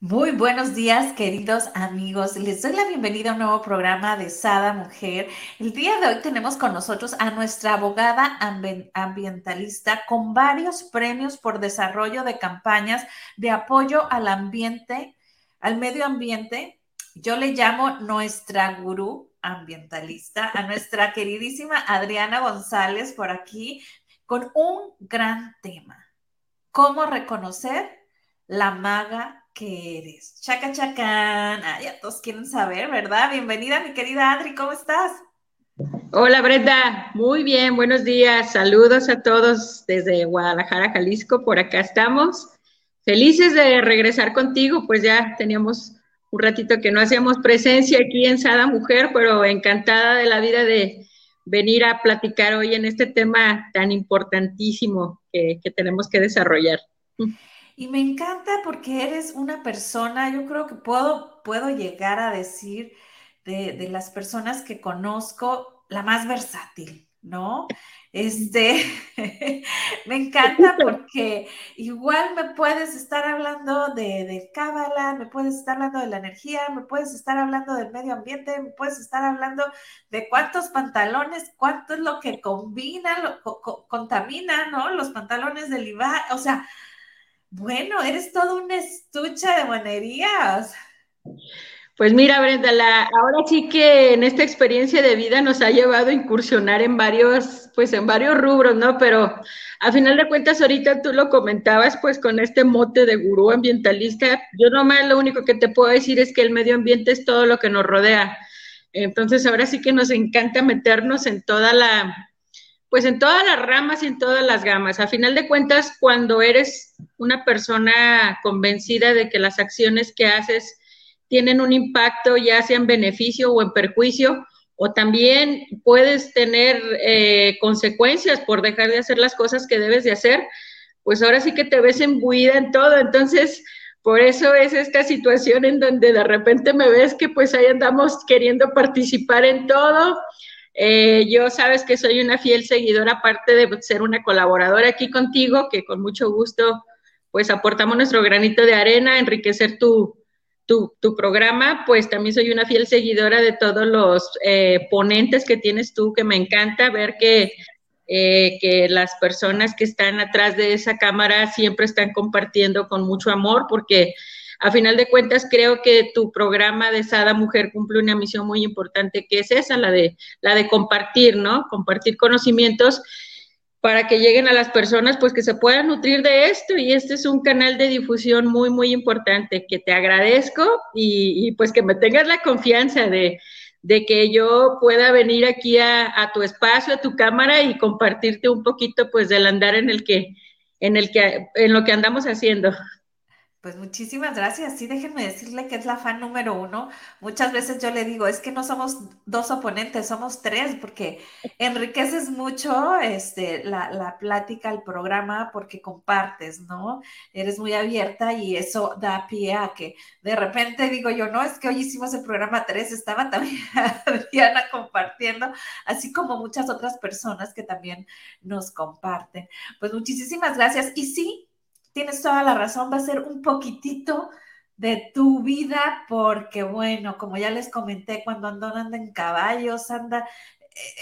Muy buenos días, queridos amigos. Les doy la bienvenida a un nuevo programa de Sada Mujer. El día de hoy tenemos con nosotros a nuestra abogada ambientalista con varios premios por desarrollo de campañas de apoyo al ambiente, al medio ambiente. Yo le llamo nuestra gurú ambientalista, a nuestra queridísima Adriana González por aquí, con un gran tema cómo reconocer la maga que eres. Chaca chacán. Ya todos quieren saber, ¿verdad? Bienvenida, mi querida Adri, ¿cómo estás? Hola Brenda, muy bien, buenos días, saludos a todos desde Guadalajara, Jalisco, por acá estamos. Felices de regresar contigo, pues ya teníamos un ratito que no hacíamos presencia aquí en Sada Mujer, pero encantada de la vida de, venir a platicar hoy en este tema tan importantísimo que, tenemos que desarrollar. Y me encanta porque eres una persona, yo creo que puedo, puedo llegar a decir de, de las personas que conozco, la más versátil, ¿no? Este, me encanta porque igual me puedes estar hablando de, de cábala, me puedes estar hablando de la energía, me puedes estar hablando del medio ambiente, me puedes estar hablando de cuántos pantalones, cuánto es lo que combina, lo, contamina, ¿no? Los pantalones del IVA, o sea, bueno, eres todo un estuche de monerías. Pues mira, Brenda, ahora sí que en esta experiencia de vida nos ha llevado a incursionar en varios, pues en varios rubros, ¿no? Pero a final de cuentas, ahorita tú lo comentabas, pues con este mote de gurú ambientalista, yo nomás lo único que te puedo decir es que el medio ambiente es todo lo que nos rodea. Entonces, ahora sí que nos encanta meternos en toda la, pues en todas las ramas y en todas las gamas. A final de cuentas, cuando eres una persona convencida de que las acciones que haces tienen un impacto ya sea en beneficio o en perjuicio, o también puedes tener eh, consecuencias por dejar de hacer las cosas que debes de hacer, pues ahora sí que te ves embuida en todo. Entonces, por eso es esta situación en donde de repente me ves que pues ahí andamos queriendo participar en todo. Eh, yo sabes que soy una fiel seguidora, aparte de ser una colaboradora aquí contigo, que con mucho gusto pues aportamos nuestro granito de arena, enriquecer tu, tu, programa, pues también soy una fiel seguidora de todos los eh, ponentes que tienes tú, que me encanta ver que, eh, que las personas que están atrás de esa cámara siempre están compartiendo con mucho amor, porque a final de cuentas creo que tu programa de Sada Mujer cumple una misión muy importante, que es esa, la de, la de compartir, ¿no? Compartir conocimientos para que lleguen a las personas, pues que se puedan nutrir de esto. Y este es un canal de difusión muy, muy importante que te agradezco y, pues que me tengas la confianza de, que yo pueda venir aquí a, tu espacio, a tu cámara y compartirte un poquito pues del andar en el que, en el que, en lo que andamos haciendo. Pues muchísimas gracias. Sí, déjenme decirle que es la fan número uno. Muchas veces yo le digo, es que no somos dos oponentes, somos tres, porque enriqueces mucho este, la, la plática, el programa, porque compartes, ¿no? Eres muy abierta y eso da pie a que de repente digo yo, no, es que hoy hicimos el programa tres, estaba también Diana compartiendo, así como muchas otras personas que también nos comparten. Pues muchísimas gracias. Y sí, tienes toda la razón, va a ser un poquitito de tu vida, porque bueno, como ya les comenté, cuando ando, anda en caballos, anda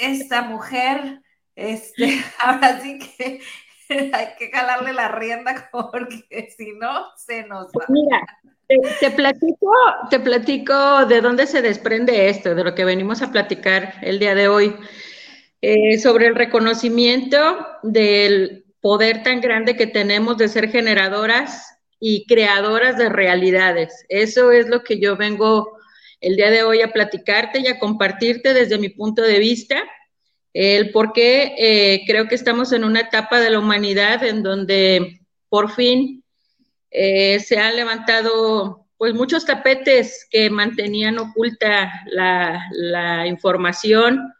esta mujer, este, ahora sí que hay que jalarle la rienda porque si no, se nos va. Mira, te, platico, te platico de dónde se desprende esto, de lo que venimos a platicar el día de hoy, eh, sobre el reconocimiento del poder tan grande que tenemos de ser generadoras y creadoras de realidades. Eso es lo que yo vengo el día de hoy a platicarte y a compartirte desde mi punto de vista, el por qué eh, creo que estamos en una etapa de la humanidad en donde por fin eh, se han levantado pues muchos tapetes que mantenían oculta la, información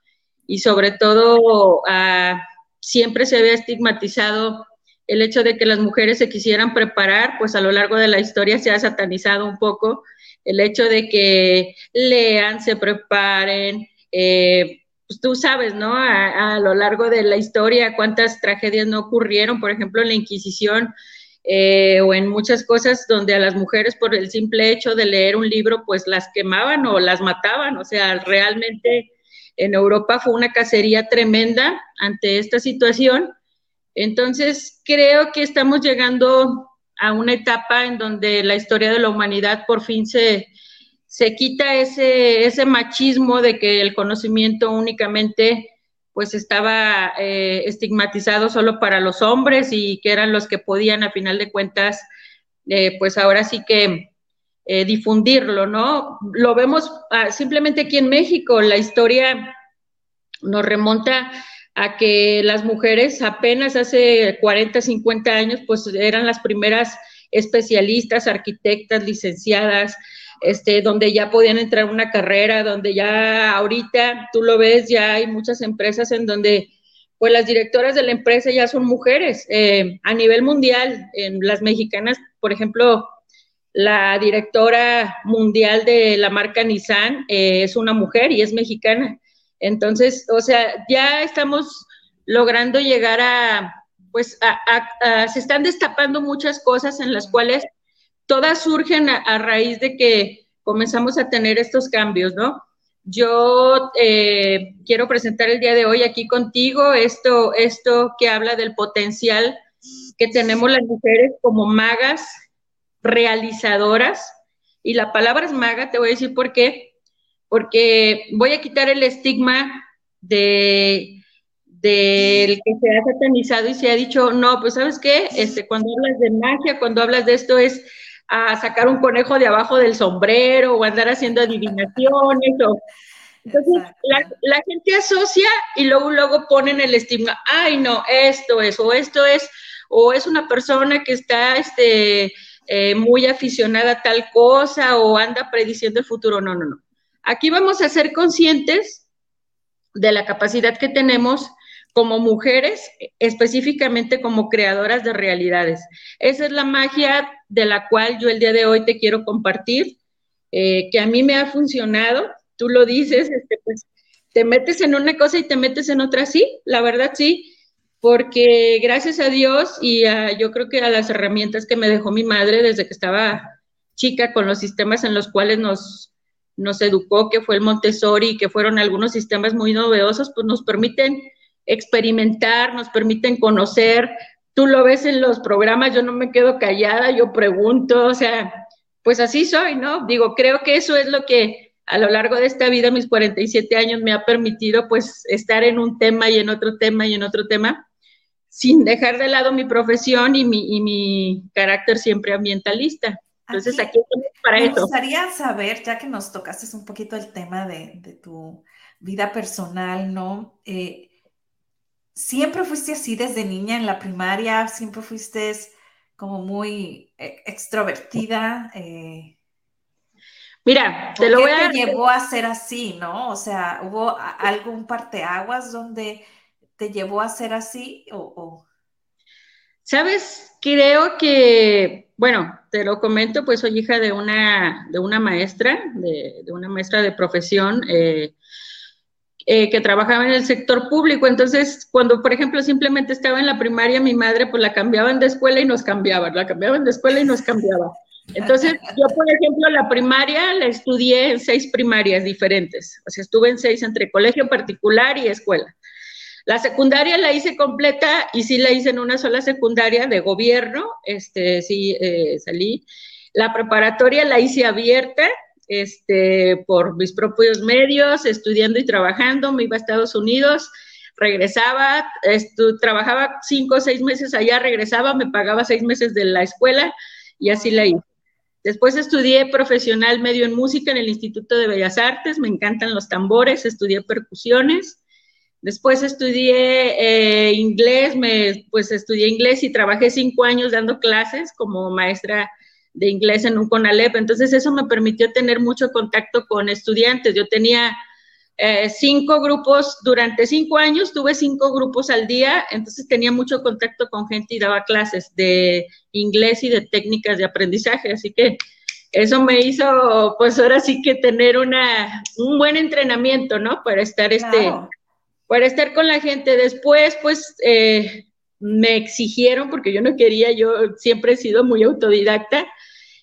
y sobre todo ah, siempre se había estigmatizado el hecho de que las mujeres se quisieran preparar, pues a lo largo de la historia se ha satanizado un poco el hecho de que lean, se preparen, eh, pues tú sabes, ¿no? A, lo largo de la historia cuántas tragedias no ocurrieron, por ejemplo, en la Inquisición eh, o en muchas cosas donde a las mujeres por el simple hecho de leer un libro, pues las quemaban o las mataban, o sea, realmente en Europa fue una cacería tremenda ante esta situación. Entonces, creo que estamos llegando a una etapa en donde la historia de la humanidad por fin se, se quita ese, ese machismo de que el conocimiento únicamente pues estaba eh, estigmatizado solo para los hombres y que eran los que podían a final de cuentas eh, pues ahora sí que eh, difundirlo, ¿no? Lo vemos ah, simplemente aquí en México, la historia nos remonta a que las mujeres apenas hace 40, 50 años, pues eran las primeras especialistas, arquitectas, licenciadas, este, donde ya podían entrar una carrera, donde ya ahorita tú lo ves, ya hay muchas empresas en donde pues las directoras de la empresa ya son mujeres. Eh, a nivel mundial, en las mexicanas, por ejemplo, la directora mundial de la marca Nissan eh, es una mujer y es mexicana. Entonces, o sea, ya estamos logrando llegar a, pues, a, se están destapando muchas cosas en las cuales todas surgen a, raíz de que comenzamos a tener estos cambios, ¿no? Yo eh, quiero presentar el día de hoy aquí contigo esto, esto que habla del potencial que tenemos las mujeres como magas realizadoras. Y la palabra es maga, te voy a decir por qué. Porque voy a quitar el estigma de del que se ha satanizado y se ha dicho, no, pues sabes qué, este, cuando hablas de magia, cuando hablas de esto es a sacar un conejo de abajo del sombrero o andar haciendo adivinaciones o entonces la, gente asocia y luego luego ponen el estigma, ay no, esto es, o esto es, o es una persona que está este, eh, muy aficionada a tal cosa o anda prediciendo el futuro. No, no, no. Aquí vamos a ser conscientes de la capacidad que tenemos como mujeres, específicamente como creadoras de realidades. Esa es la magia de la cual yo el día de hoy te quiero compartir, eh, que a mí me ha funcionado. Tú lo dices, este, pues te metes en una cosa y te metes en otra, sí, la verdad sí, porque gracias a Dios y yo creo que a las herramientas que me dejó mi madre desde que estaba chica con los sistemas en los cuales nos nos educó, que fue el Montessori, que fueron algunos sistemas muy novedosos, pues nos permiten experimentar, nos permiten conocer. Tú lo ves en los programas, yo no me quedo callada, yo pregunto, o sea, pues así soy, ¿no? Digo, creo que eso es lo que a lo largo de esta vida, mis 47 años, me ha permitido pues estar en un tema y en otro tema y en otro tema, sin dejar de lado mi profesión y mi, y mi carácter siempre ambientalista. Entonces aquí, para eso. Me gustaría saber, ya que nos tocaste un poquito el tema de, tu vida personal, ¿no? Eh, ¿Siempre fuiste así desde niña en la primaria? ¿Siempre fuiste como muy eh, extrovertida? Eh, Mira, te lo voy a... te llevó a ser así, no? O sea, ¿hubo algún parteaguas donde te llevó a ser así o... Sabes, creo que bueno, te lo comento, pues soy hija de una, de una maestra, de, una maestra de profesión eh, eh, que trabajaba en el sector público. Entonces, cuando, por ejemplo, simplemente estaba en la primaria, mi madre, pues la cambiaban de escuela y nos cambiaban, la cambiaban de escuela y nos cambiaba. Entonces, yo, por ejemplo, la primaria la estudié en seis primarias diferentes. O sea, estuve en seis entre colegio particular y escuela. La secundaria la hice completa y sí la hice en una sola secundaria de gobierno, este, sí eh, salí. La preparatoria la hice abierta, este, por mis propios medios, estudiando y trabajando, me iba a Estados Unidos, regresaba, trabajaba cinco o seis meses allá, regresaba, me pagaba seis meses de la escuela y así la hice. Después estudié profesional medio en música en el Instituto de Bellas Artes, me encantan los tambores, estudié percusiones. Después estudié eh, inglés, me, pues estudié inglés y trabajé cinco años dando clases como maestra de inglés en un CONALEP. Entonces eso me permitió tener mucho contacto con estudiantes. Yo tenía eh, cinco grupos, durante cinco años tuve cinco grupos al día, entonces tenía mucho contacto con gente y daba clases de inglés y de técnicas de aprendizaje. Así que eso me hizo, pues ahora sí que tener una, un buen entrenamiento, ¿no? Para estar este para estar con la gente. Después, pues, eh, me exigieron, porque yo no quería, yo siempre he sido muy autodidacta,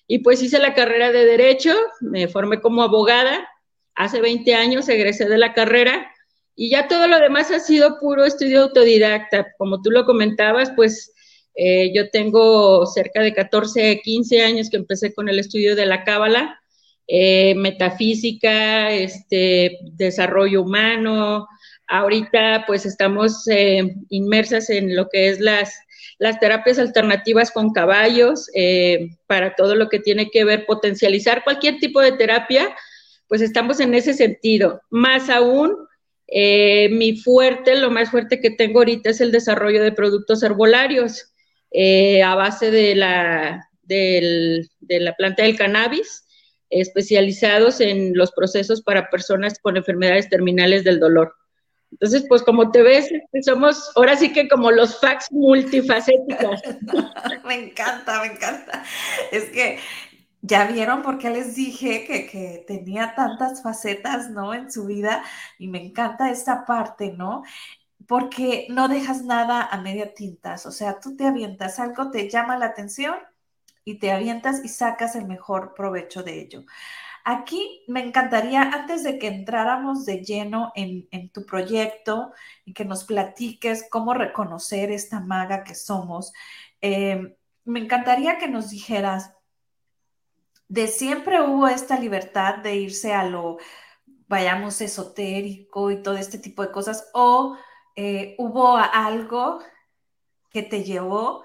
y pues hice la carrera de Derecho, me formé como abogada, hace 20 años egresé de la carrera, y ya todo lo demás ha sido puro estudio autodidacta. Como tú lo comentabas, pues eh, yo tengo cerca de 14, 15 años que empecé con el estudio de la cábala, eh, metafísica, este, desarrollo humano, Ahorita pues estamos eh, inmersas en lo que es las, las terapias alternativas con caballos, eh, para todo lo que tiene que ver potencializar cualquier tipo de terapia, pues estamos en ese sentido. Más aún, eh, mi fuerte, lo más fuerte que tengo ahorita es el desarrollo de productos herbolarios a base de la, de la planta del cannabis, especializados en los procesos para personas con enfermedades terminales del dolor. Entonces, pues como te ves, somos ahora sí que como los fax multifacéticos. me encanta, me encanta. Es que ya vieron por qué les dije que, que, tenía tantas facetas, ¿no? En su vida y me encanta esta parte, ¿no? Porque no dejas nada a media tintas, o sea, tú te avientas, algo te llama la atención y te avientas y sacas el mejor provecho de ello. Aquí me encantaría, antes de que entráramos de lleno en, tu proyecto y que nos platiques cómo reconocer esta maga que somos, eh, me encantaría que nos dijeras, de siempre hubo esta libertad de irse a lo, vayamos, esotérico y todo este tipo de cosas, o eh, hubo algo que te llevó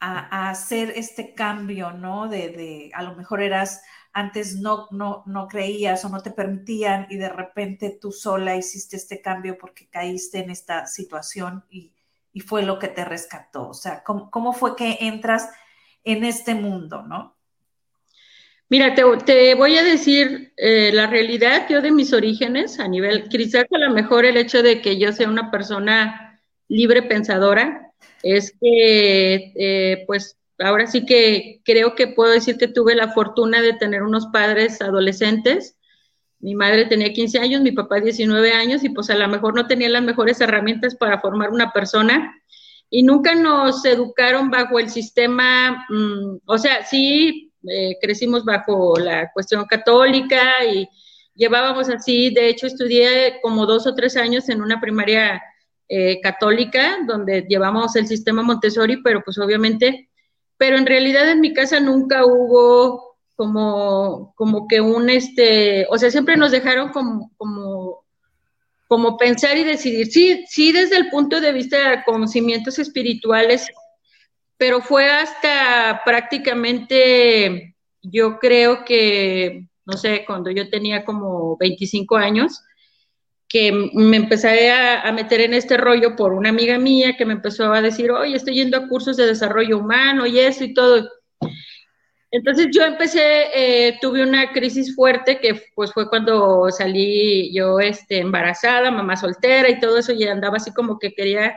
a, hacer este cambio, ¿no? De, de, a lo mejor eras antes no, no, no creías o no te permitían y de repente tú sola hiciste este cambio porque caíste en esta situación y, fue lo que te rescató. O sea, ¿cómo, fue que entras en este mundo, no? Mira, te, voy a decir eh, la realidad, yo de mis orígenes, a nivel, quizás a lo mejor el hecho de que yo sea una persona libre pensadora, es que eh, pues ahora sí que creo que puedo decir que tuve la fortuna de tener unos padres adolescentes. Mi madre tenía 15 años, mi papá 19 años y pues a lo mejor no tenía las mejores herramientas para formar una persona y nunca nos educaron bajo el sistema, mm, o sea, sí eh, crecimos bajo la cuestión católica y llevábamos así, de hecho estudié como dos o tres años en una primaria eh, católica donde llevamos el sistema Montessori, pero pues obviamente pero en realidad en mi casa nunca hubo como, como que un, este, o sea, siempre nos dejaron como, como, como pensar y decidir. Sí, sí, desde el punto de vista de conocimientos espirituales, pero fue hasta prácticamente, yo creo que, no sé, cuando yo tenía como 25 años, que me empecé a, meter en este rollo por una amiga mía que me empezó a decir, oye, estoy yendo a cursos de desarrollo humano y eso y todo. Entonces yo empecé, eh, tuve una crisis fuerte que pues fue cuando salí yo este, embarazada, mamá soltera y todo eso y andaba así como que quería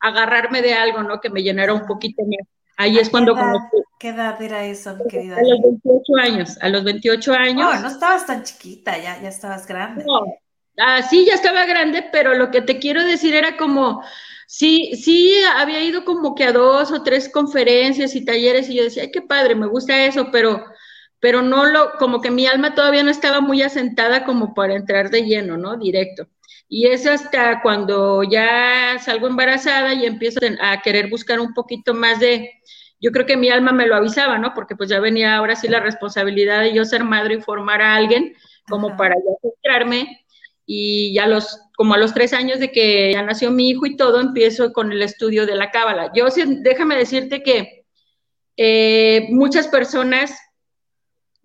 agarrarme de algo, ¿no? Que me llenara un poquito más. Ahí es cuando... ¿Qué edad era eso, querida? A los 28 años, a los 28 años. No, no estabas tan chiquita, ya, ya estabas grande. No, Ah, sí, ya estaba grande, pero lo que te quiero decir era como, sí, sí, había ido como que a dos o tres conferencias y talleres y yo decía, ay, qué padre, me gusta eso, pero, pero no lo, como que mi alma todavía no estaba muy asentada como para entrar de lleno, ¿no? Directo. Y es hasta cuando ya salgo embarazada y empiezo a querer buscar un poquito más de, yo creo que mi alma me lo avisaba, ¿no? Porque pues ya venía ahora sí la responsabilidad de yo ser madre y formar a alguien como para ya centrarme y ya los, como a los tres años de que ya nació mi hijo y todo, empiezo con el estudio de la cábala. Yo, déjame decirte que eh, muchas personas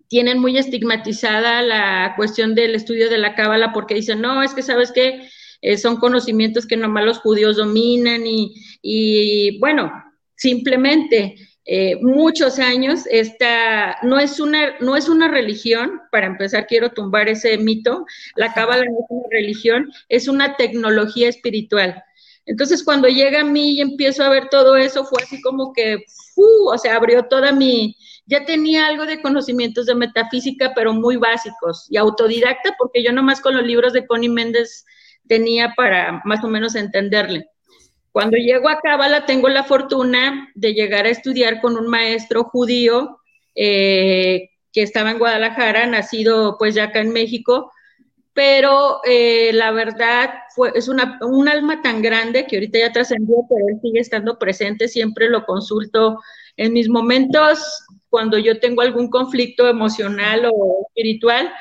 tienen muy estigmatizada la cuestión del estudio de la cábala porque dicen, no, es que sabes que eh, son conocimientos que nomás los judíos dominan y, bueno, simplemente eh, muchos años esta no es una no es una religión para empezar quiero tumbar ese mito la cábala no es una religión es una tecnología espiritual. Entonces cuando llega a mí y empiezo a ver todo eso fue así como que o sea abrió toda mi ya tenía algo de conocimientos de metafísica, pero muy básicos y autodidacta, porque yo nomás con los libros de Connie Méndez tenía para más o menos entenderle. Cuando llego a Cábala, tengo la fortuna de llegar a estudiar con un maestro judío eh, que estaba en Guadalajara, nacido pues ya acá en México, pero eh, la verdad fue, es una, un alma tan grande que ahorita ya trascendió, pero él sigue estando presente, siempre lo consulto en mis momentos. Cuando yo tengo algún conflicto emocional o espiritual,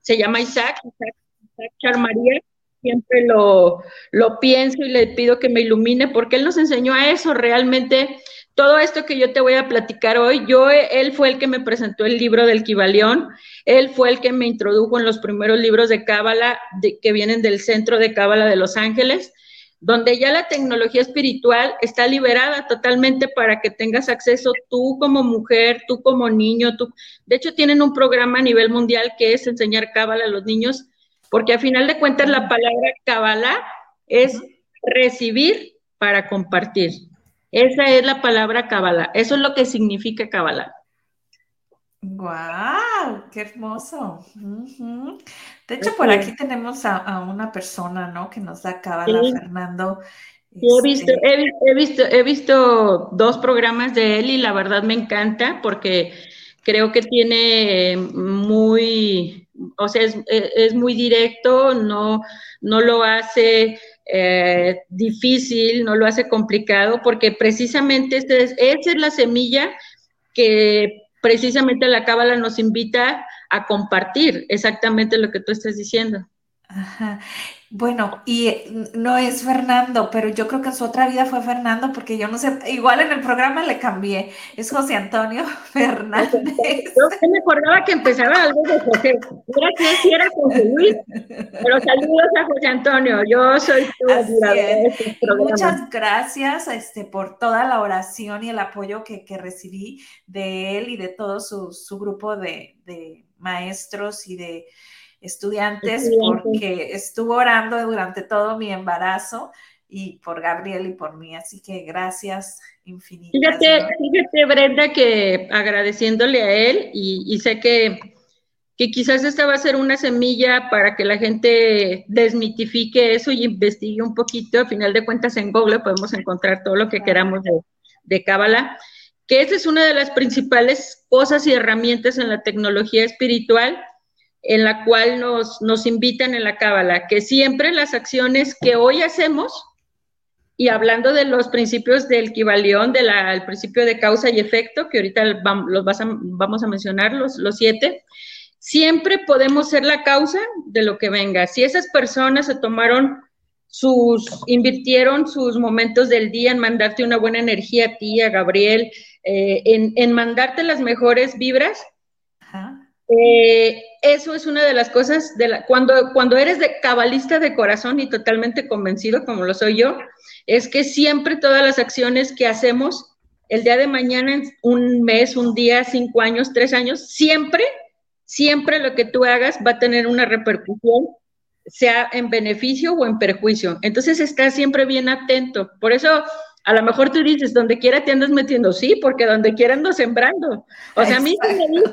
se llama Isaac, Isaac, Isaac Charmaría, siempre lo, lo pienso y le pido que me ilumine porque él nos enseñó a eso realmente. Todo esto que yo te voy a platicar hoy, yo, él fue el que me presentó el libro del Kibalión, él fue el que me introdujo en los primeros libros de Cábala que vienen del Centro de Cábala de Los Ángeles donde ya la tecnología espiritual está liberada totalmente para que tengas acceso tú como mujer, tú como niño, tú. De hecho, tienen un programa a nivel mundial que es enseñar cábala a los niños, porque a final de cuentas la palabra cábala es recibir para compartir. Esa es la palabra cábala. Eso es lo que significa cábala. ¡Guau! ¡Qué hermoso! De hecho, por aquí tenemos a, una persona, ¿no? Que nos da cábala, Fernando. he, visto, este he, visto, he visto dos programas de él y la verdad me encanta porque creo que tiene muy, o sea, es, muy directo, no, no lo hace eh, difícil, no lo hace complicado, porque precisamente este esa es la semilla que precisamente la cábala nos invita a compartir exactamente lo que tú estás diciendo. Ajá. Bueno, y no es Fernando, pero yo creo que en su otra vida fue Fernando, porque yo no sé, igual en el programa le cambié, es José Antonio Fernández. Yo me acordaba que empezaba algo de José, era que sí era José Luis, pero saludos a José Antonio, yo soy tu este Muchas gracias este, por toda la oración y el apoyo que, recibí de él y de todo su, su grupo de, de maestros y de estudiantes, porque estuvo orando durante todo mi embarazo y por Gabriel y por mí. Así que gracias infinitas. Fíjate, fíjate Brenda, que agradeciéndole a él y, sé que, que quizás esta va a ser una semilla para que la gente desmitifique eso y investigue un poquito. A final de cuentas, en Google podemos encontrar todo lo que queramos de, de Cábala, que esa es una de las principales cosas y herramientas en la tecnología espiritual en la cual nos, nos invitan en la Cábala, que siempre las acciones que hoy hacemos, y hablando de los principios del Kibalión, del principio de causa y efecto, que ahorita los vamos a mencionar, los, los siete, siempre podemos ser la causa de lo que venga. Si esas personas se tomaron sus, invirtieron sus momentos del día en mandarte una buena energía a ti, a Gabriel, eh, en, en mandarte las mejores vibras, eh, eso es una de las cosas, de la, cuando, cuando eres de cabalista de corazón y totalmente convencido, como lo soy yo, es que siempre todas las acciones que hacemos, el día de mañana, un mes, un día, cinco años, tres años, siempre, siempre lo que tú hagas va a tener una repercusión, sea en beneficio o en perjuicio. Entonces, estás siempre bien atento. Por eso, a lo mejor tú dices, donde quiera te andas metiendo, sí, porque donde quiera ando sembrando. O sea, a mí me dices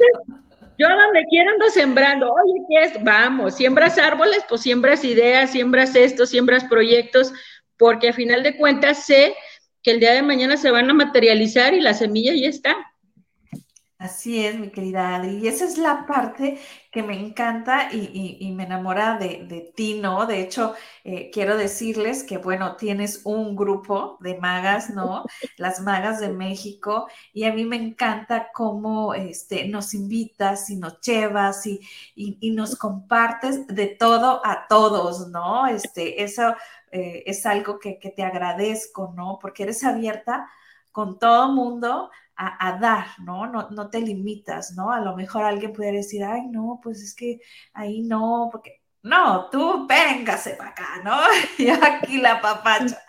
yo donde quiera ando sembrando. Oye, ¿qué es? Vamos, siembras árboles, pues siembras ideas, siembras esto, siembras proyectos, porque a final de cuentas sé que el día de mañana se van a materializar y la semilla ya está. Así es, mi querida Adri. Y esa es la parte que me encanta y, me enamora de, ti, ¿no? De hecho, eh, quiero decirles que, bueno, tienes un grupo de magas, ¿no? Las magas de México. Y a mí me encanta cómo este, nos invitas y nos llevas y, nos compartes de todo a todos, ¿no? Este, eso eh, es algo que, que te agradezco, ¿no? Porque eres abierta con todo mundo a, dar, ¿no? ¿no? No te limitas, ¿no? A lo mejor alguien pudiera decir, ay, no, pues es que ahí no, porque no, tú véngase para acá, ¿no? Y aquí la papacha.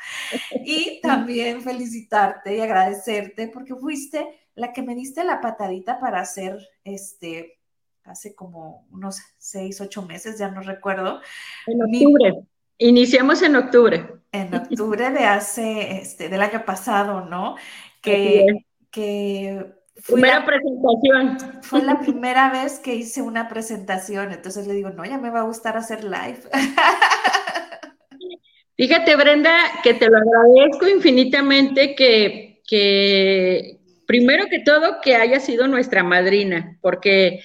Y también felicitarte y agradecerte porque fuiste la que me diste la patadita para hacer este, hace como unos seis, ocho meses, ya no recuerdo. En octubre. Iniciamos en octubre. En octubre de hace, este, del año pasado, ¿no? Que, que primera presentación. Fue la primera vez que hice una presentación, entonces le digo, no, ya me va a gustar hacer live. Fíjate, Brenda, que te lo agradezco infinitamente que, que, primero que todo, que haya sido nuestra madrina, porque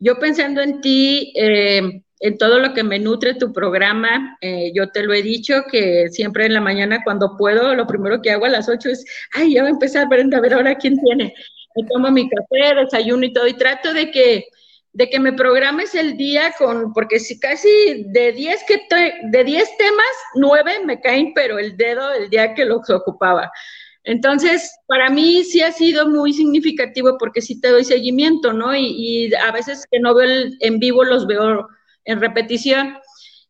yo pensando en ti, eh, en todo lo que me nutre tu programa, eh, yo te lo he dicho que siempre en la mañana cuando puedo, lo primero que hago a las 8 es, ay, ya va a empezar Brenda, a ver ahora quién tiene me tomo mi café, desayuno y todo, y trato de que, de que me programes el día con, porque si casi de 10 que de 10 temas, 9 me caen, pero el dedo el día que los ocupaba. Entonces, para mí sí ha sido muy significativo porque sí te doy seguimiento, ¿no? Y, y a veces que no veo el, en vivo los veo en repetición.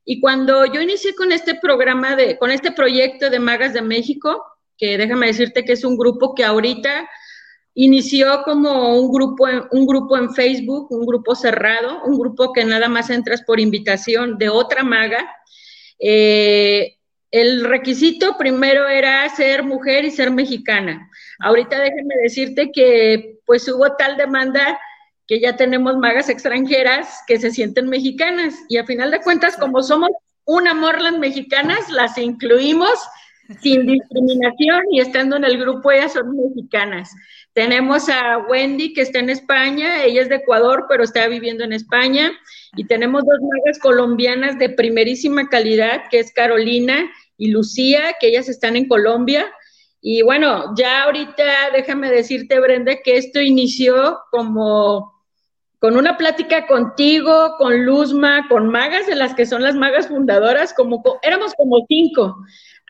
Y cuando yo inicié con este programa de, con este proyecto de Magas de México, que déjame decirte que es un grupo que ahorita Inició como un grupo, un grupo en Facebook, un grupo cerrado, un grupo que nada más entras por invitación de otra maga. Eh, el requisito primero era ser mujer y ser mexicana. Ahorita déjenme decirte que pues hubo tal demanda que ya tenemos magas extranjeras que se sienten mexicanas y a final de cuentas como somos una morlas mexicanas, las incluimos sin discriminación y estando en el grupo ellas son mexicanas. Tenemos a Wendy, que está en España, ella es de Ecuador, pero está viviendo en España. Y tenemos dos magas colombianas de primerísima calidad, que es Carolina y Lucía, que ellas están en Colombia. Y bueno, ya ahorita déjame decirte, Brenda, que esto inició como con una plática contigo, con Luzma, con magas de las que son las magas fundadoras, como éramos como cinco.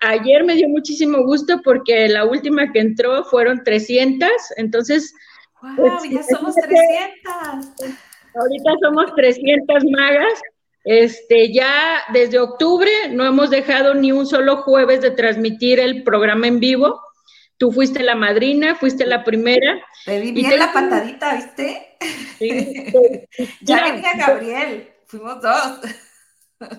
Ayer me dio muchísimo gusto porque la última que entró fueron 300, entonces... ¡Wow! Pues, ya somos 300. Ahorita somos 300 magas. Este, ya desde octubre no hemos dejado ni un solo jueves de transmitir el programa en vivo. Tú fuiste la madrina, fuiste la primera. Te di bien la patadita, ¿viste? Sí, ya venía Gabriel, fuimos dos.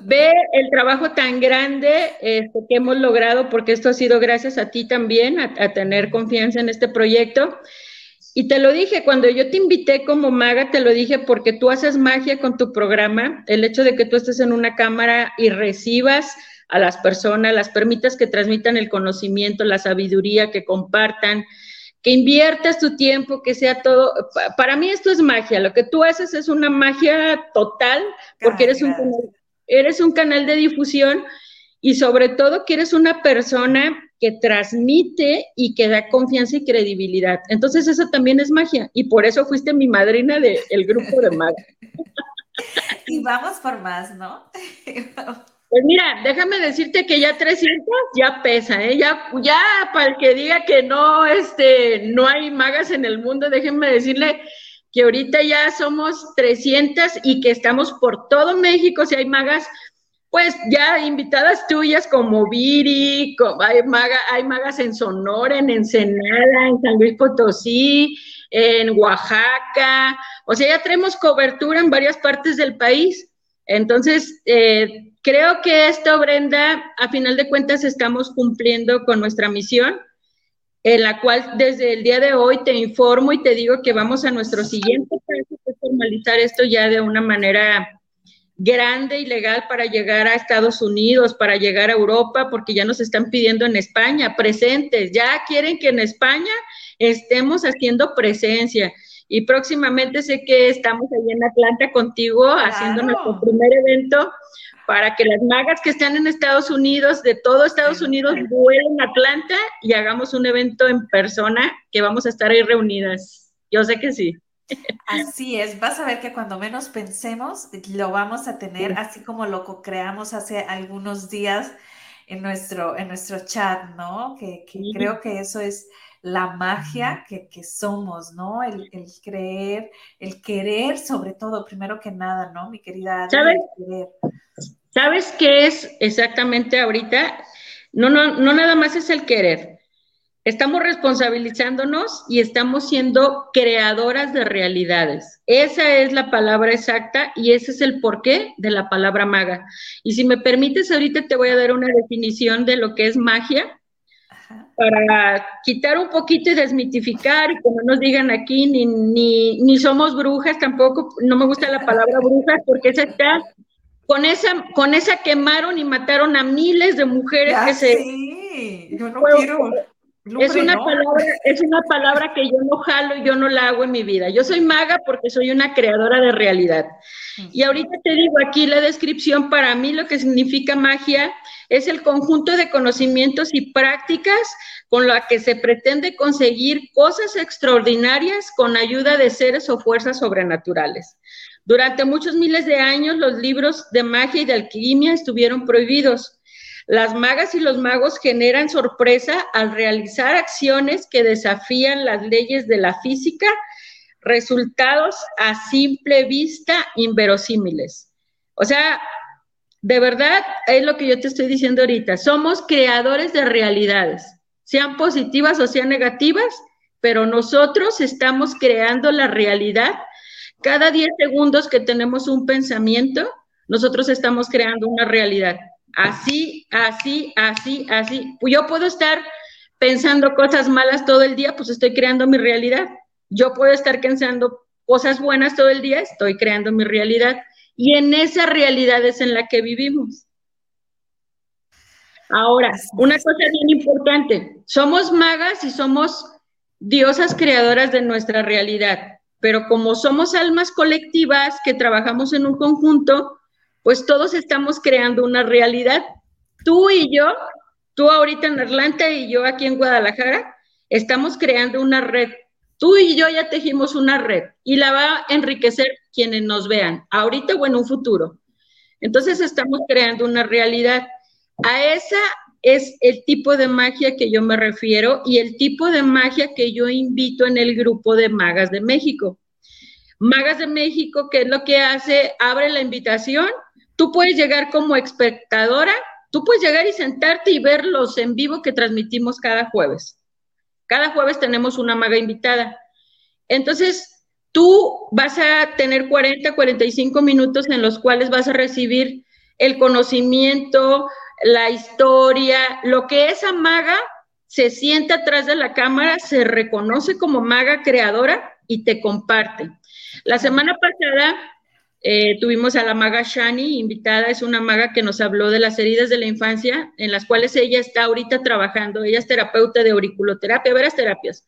Ve el trabajo tan grande este, que hemos logrado, porque esto ha sido gracias a ti también, a, tener confianza en este proyecto. Y te lo dije, cuando yo te invité como maga, te lo dije porque tú haces magia con tu programa, el hecho de que tú estés en una cámara y recibas a las personas, las permitas que transmitan el conocimiento, la sabiduría, que compartan, que inviertas tu tiempo, que sea todo. Para mí esto es magia, lo que tú haces es una magia total, porque eres un eres un canal de difusión y sobre todo que eres una persona que transmite y que da confianza y credibilidad. Entonces eso también es magia y por eso fuiste mi madrina del grupo de magia. y vamos por más, ¿no? Pues mira, déjame decirte que ya 300 ya pesa, ¿eh? Ya, ya para el que diga que no, este, no hay magas en el mundo, déjenme decirle que ahorita ya somos 300 y que estamos por todo México, si hay magas, pues ya invitadas tuyas como Viri, hay, hay magas en Sonora, en Ensenada, en San Luis Potosí, en Oaxaca, o sea, ya tenemos cobertura en varias partes del país. Entonces, eh, creo que esto, Brenda, a final de cuentas estamos cumpliendo con nuestra misión en la cual desde el día de hoy te informo y te digo que vamos a nuestro siguiente paso, que es formalizar esto ya de una manera grande y legal para llegar a Estados Unidos, para llegar a Europa, porque ya nos están pidiendo en España presentes, ya quieren que en España estemos haciendo presencia. Y próximamente sé que estamos ahí en Atlanta contigo haciendo nuestro primer evento para que las magas que están en Estados Unidos, de todo Estados Unidos, vuelen a Atlanta y hagamos un evento en persona que vamos a estar ahí reunidas. Yo sé que sí. Así es, vas a ver que cuando menos pensemos lo vamos a tener, así como lo creamos hace algunos días en nuestro, en nuestro chat, ¿no? Que, creo que eso es la magia que, somos, ¿no? El, creer, el querer sobre todo, primero que nada, ¿no? Mi querida ¿Sabes? ¿Sabes qué es exactamente ahorita? No, no, no nada más es el querer. Estamos responsabilizándonos y estamos siendo creadoras de realidades. Esa es la palabra exacta y ese es el porqué de la palabra maga. Y si me permites, ahorita te voy a dar una definición de lo que es magia para quitar un poquito y desmitificar y que no nos digan aquí ni, ni, ni somos brujas, tampoco, no me gusta la palabra brujas porque esa está con esa, con esa quemaron y mataron a miles de mujeres que se. Sí, yo no quiero. Es una, palabra, es una palabra que yo no jalo y yo no la hago en mi vida. Yo soy maga porque soy una creadora de realidad. Y ahorita te digo aquí la descripción, para mí lo que significa magia es el conjunto de conocimientos y prácticas con la que se pretende conseguir cosas extraordinarias con ayuda de seres o fuerzas sobrenaturales. Durante muchos miles de años los libros de magia y de alquimia estuvieron prohibidos. Las magas y los magos generan sorpresa al realizar acciones que desafían las leyes de la física, resultados a simple vista inverosímiles. O sea, de verdad es lo que yo te estoy diciendo ahorita. Somos creadores de realidades, sean positivas o sean negativas, pero nosotros estamos creando la realidad cada 10 segundos que tenemos un pensamiento, nosotros estamos creando una realidad. Así, así, así, así. Yo puedo estar pensando cosas malas todo el día, pues estoy creando mi realidad. Yo puedo estar pensando cosas buenas todo el día, estoy creando mi realidad. Y en esa realidad es en la que vivimos. Ahora, una cosa bien importante, somos magas y somos diosas creadoras de nuestra realidad pero como somos almas colectivas que trabajamos en un conjunto, pues todos estamos creando una realidad. Tú y yo, tú ahorita en Atlanta y yo aquí en Guadalajara, estamos creando una red. Tú y yo ya tejimos una red y la va a enriquecer quienes nos vean, ahorita o en un futuro. Entonces estamos creando una realidad. A esa es el tipo de magia que yo me refiero y el tipo de magia que yo invito en el grupo de Magas de México. Magas de México, ¿qué es lo que hace? Abre la invitación. Tú puedes llegar como espectadora, tú puedes llegar y sentarte y ver los en vivo que transmitimos cada jueves. Cada jueves tenemos una maga invitada. Entonces, tú vas a tener 40, 45 minutos en los cuales vas a recibir el conocimiento, la historia, lo que esa maga se sienta atrás de la cámara, se reconoce como maga creadora y te comparte. La semana pasada eh, tuvimos a la maga Shani invitada, es una maga que nos habló de las heridas de la infancia, en las cuales ella está ahorita trabajando, ella es terapeuta de auriculoterapia, veras terapias,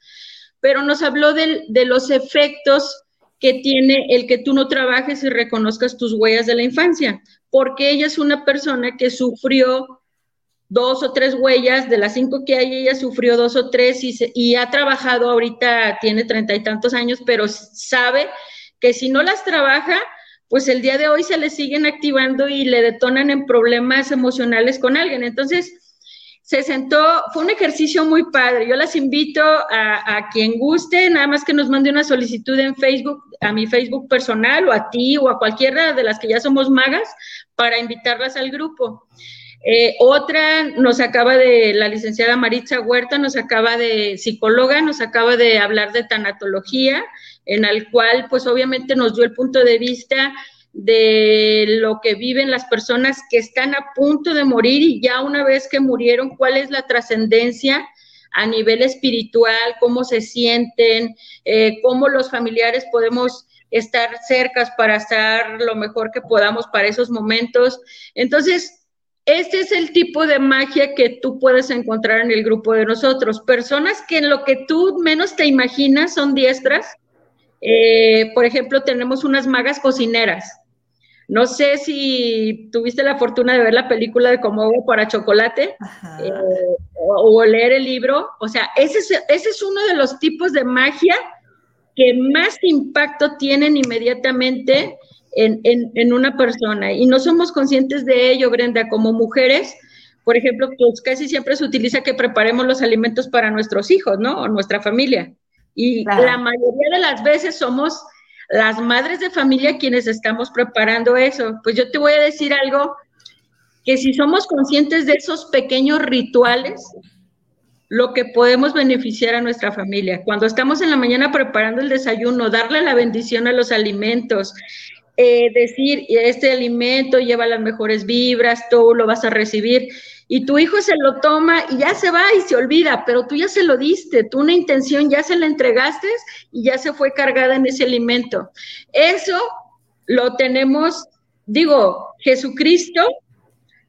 pero nos habló de, de los efectos que tiene el que tú no trabajes y reconozcas tus huellas de la infancia porque ella es una persona que sufrió dos o tres huellas, de las cinco que hay, ella sufrió dos o tres y, y ha trabajado ahorita, tiene treinta y tantos años, pero sabe que si no las trabaja, pues el día de hoy se le siguen activando y le detonan en problemas emocionales con alguien. Entonces, se sentó, fue un ejercicio muy padre. Yo las invito a, a, quien guste, nada más que nos mande una solicitud en Facebook, a mi Facebook personal o a ti o a cualquiera de las que ya somos magas para invitarlas al grupo. Eh, otra nos acaba de, la licenciada Maritza Huerta nos acaba de, psicóloga, nos acaba de hablar de tanatología, en el cual pues obviamente nos dio el punto de vista de lo que viven las personas que están a punto de morir y ya una vez que murieron, cuál es la trascendencia a nivel espiritual, cómo se sienten, eh, cómo los familiares podemos estar cercas para estar lo mejor que podamos para esos momentos. Entonces, este es el tipo de magia que tú puedes encontrar en el grupo de nosotros. Personas que en lo que tú menos te imaginas son diestras. Eh, por ejemplo, tenemos unas magas cocineras no sé si tuviste la fortuna de ver la película de Como para Chocolate eh, o, leer el libro. O sea, ese es, ese es uno de los tipos de magia que más impacto tienen inmediatamente en, en, una persona. Y no somos conscientes de ello, Brenda, como mujeres, por ejemplo, pues casi siempre se utiliza que preparemos los alimentos para nuestros hijos, ¿no? O nuestra familia. Y la mayoría de las veces somos las madres de familia quienes estamos preparando eso. Pues yo te voy a decir algo, que si somos conscientes de esos pequeños rituales, lo que podemos beneficiar a nuestra familia. Cuando estamos en la mañana preparando el desayuno, darle la bendición a los alimentos, eh, decir, este alimento lleva las mejores vibras, tú lo vas a recibir, y tu hijo se lo toma y ya se va y se olvida, pero tú ya se lo diste, tú una intención ya se la entregaste y ya se fue cargada en ese alimento. Eso lo tenemos, digo, Jesucristo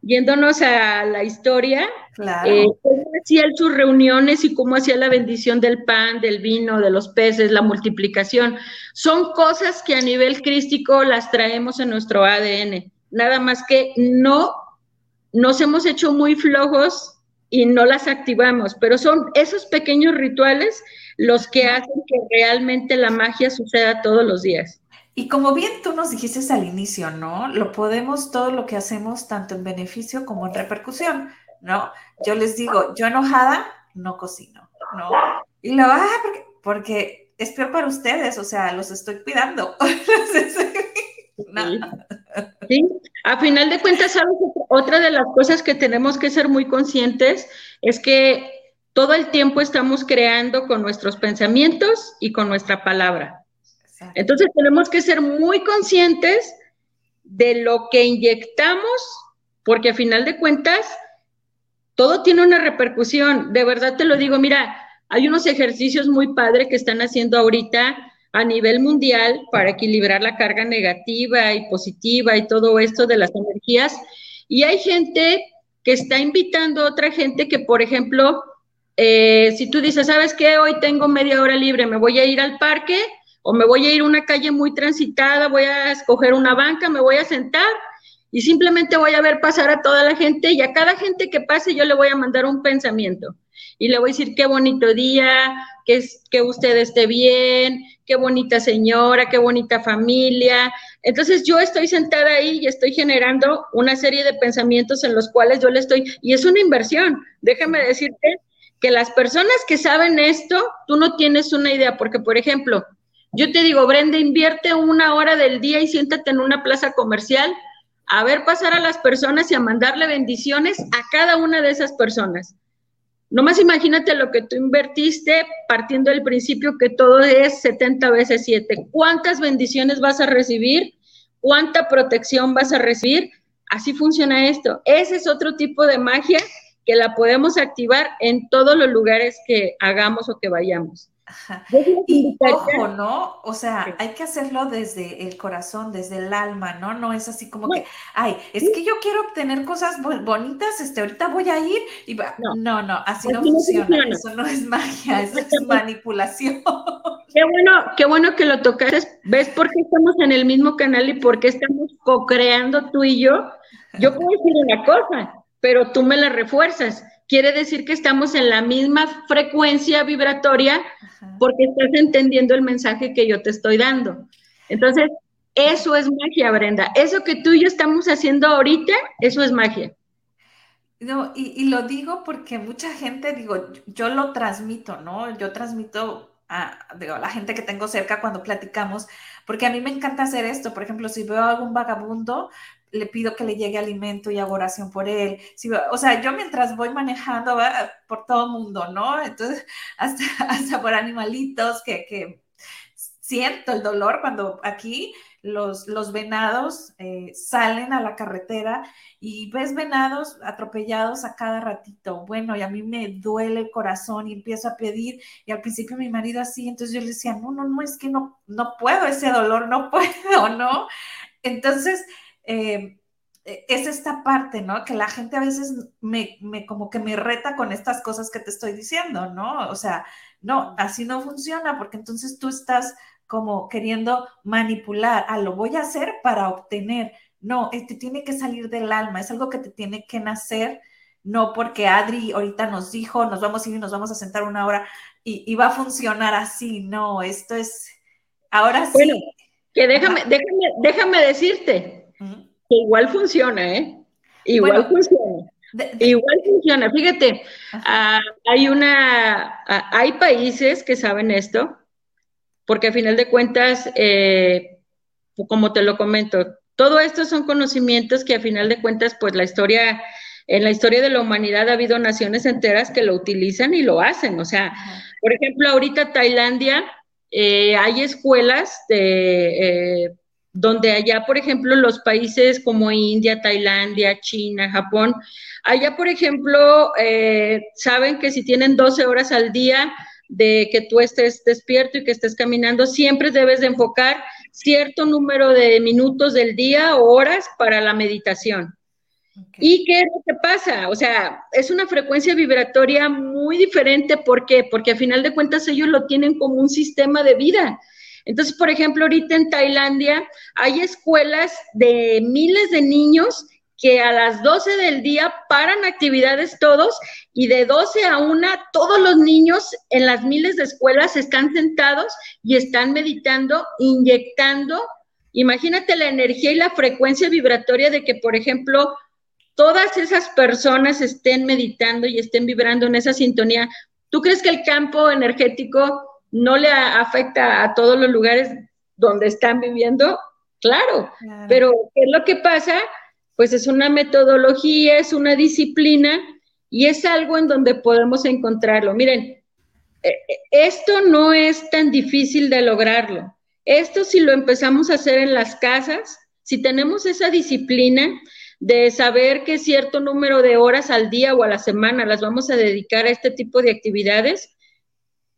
yéndonos a la historia, eh, cómo hacía sus reuniones y cómo hacía la bendición del pan, del vino, de los peces, la multiplicación. Son cosas que a nivel crístico las traemos en nuestro ADN. Nada más que no nos hemos hecho muy flojos y no las activamos, pero son esos pequeños rituales los que hacen que realmente la magia suceda todos los días. Y como bien tú nos dijiste al inicio, ¿no? Lo podemos todo lo que hacemos tanto en beneficio como en repercusión, ¿no? Yo les digo, yo enojada no cocino, ¿no? Y lo, ah, porque, porque es peor para ustedes, o sea, los estoy cuidando. Sí, a final de cuentas, ¿sabes? Otra de las cosas que tenemos que ser muy conscientes es que todo el tiempo estamos creando con nuestros pensamientos y con nuestra palabra. Entonces tenemos que ser muy conscientes de lo que inyectamos, porque a final de cuentas, todo tiene una repercusión. De verdad te lo digo, mira, hay unos ejercicios muy padres que están haciendo ahorita a nivel mundial para equilibrar la carga negativa y positiva y todo esto de las energías. Y hay gente que está invitando a otra gente que, por ejemplo, eh, si tú dices, ¿sabes qué? Hoy tengo media hora libre, me voy a ir al parque o me voy a ir a una calle muy transitada, voy a escoger una banca, me voy a sentar y simplemente voy a ver pasar a toda la gente y a cada gente que pase yo le voy a mandar un pensamiento y le voy a decir qué bonito día, que, que usted esté bien, qué bonita señora, qué bonita familia. Entonces yo estoy sentada ahí y estoy generando una serie de pensamientos en los cuales yo le estoy, y es una inversión. Déjame decirte que las personas que saben esto, tú no tienes una idea, porque por ejemplo, yo te digo, Brenda, invierte una hora del día y siéntate en una plaza comercial a ver pasar a las personas y a mandarle bendiciones a cada una de esas personas. Nomás imagínate lo que tú invertiste partiendo del principio que todo es 70 veces 7. ¿Cuántas bendiciones vas a recibir? ¿Cuánta protección vas a recibir? Así funciona esto. Ese es otro tipo de magia que la podemos activar en todos los lugares que hagamos o que vayamos. Y ojo, ¿no? O sea, hay que hacerlo desde el corazón, desde el alma, ¿no? No es así como que, ay, es que yo quiero obtener cosas bonitas, este, ahorita voy a ir y va. No, no, así no funciona. Eso no es magia, eso es manipulación. Qué bueno, qué bueno que lo tocaste. ¿Ves por qué estamos en el mismo canal y por qué estamos co-creando tú y yo? Yo puedo decir una cosa, pero tú me la refuerzas quiere decir que estamos en la misma frecuencia vibratoria porque estás entendiendo el mensaje que yo te estoy dando. Entonces, eso es magia, Brenda. Eso que tú y yo estamos haciendo ahorita, eso es magia. No, y, lo digo porque mucha gente, digo, yo lo transmito, ¿no? Yo transmito a, digo, a la gente que tengo cerca cuando platicamos, porque a mí me encanta hacer esto. Por ejemplo, si veo a algún vagabundo, le pido que le llegue alimento y hago oración por él. o sea, yo mientras voy manejando por todo mundo, ¿no? Entonces, hasta, hasta por animalitos que, que siento el dolor cuando aquí los, los venados eh, salen a la carretera y ves venados atropellados a cada ratito. Bueno, y a mí me duele el corazón y empiezo a pedir. Y al principio mi marido así, entonces yo le decía, no, no, no, es que no, no puedo ese dolor, no puedo, ¿no? Entonces, eh, es esta parte, ¿no? Que la gente a veces me, me, como que me reta con estas cosas que te estoy diciendo, ¿no? O sea, no, así no funciona, porque entonces tú estás como queriendo manipular, ah, lo voy a hacer para obtener. No, te tiene que salir del alma, es algo que te tiene que nacer, no porque Adri ahorita nos dijo, nos vamos a ir y nos vamos a sentar una hora y, va a funcionar así, no, esto es, ahora sí. que déjame, déjame, déjame decirte, que igual funciona, ¿eh? Igual funciona. Igual funciona. Fíjate, ah, hay una, ah, hay países que saben esto, porque a final de cuentas, eh, como te lo comento, todo esto son conocimientos que a final de cuentas, pues la historia, en la historia de la humanidad ha habido naciones enteras que lo utilizan y lo hacen. O sea, por ejemplo, ahorita Tailandia, eh, hay escuelas de... Eh, donde allá, por ejemplo, los países como India, Tailandia, China, Japón, allá, por ejemplo, eh, saben que si tienen 12 horas al día de que tú estés despierto y que estés caminando, siempre debes de enfocar cierto número de minutos del día o horas para la meditación. ¿Y qué es lo que pasa? O sea, es una frecuencia vibratoria muy diferente. ¿Por qué? Porque a final de cuentas ellos lo tienen como un sistema de vida. Entonces, por ejemplo, ahorita en Tailandia hay escuelas de miles de niños que a las 12 del día paran actividades todos y de 12 a 1 todos los niños en las miles de escuelas están sentados y están meditando, inyectando. Imagínate la energía y la frecuencia vibratoria de que, por ejemplo, todas esas personas estén meditando y estén vibrando en esa sintonía. ¿Tú crees que el campo energético no le afecta a todos los lugares donde están viviendo, claro, pero ¿qué es lo que pasa? Pues es una metodología, es una disciplina y es algo en donde podemos encontrarlo. Miren, eh, eh, esto no es tan difícil de lograrlo. Esto si lo empezamos a hacer en las casas, si tenemos esa disciplina de saber que cierto número de horas al día o a la semana las vamos a dedicar a este tipo de actividades,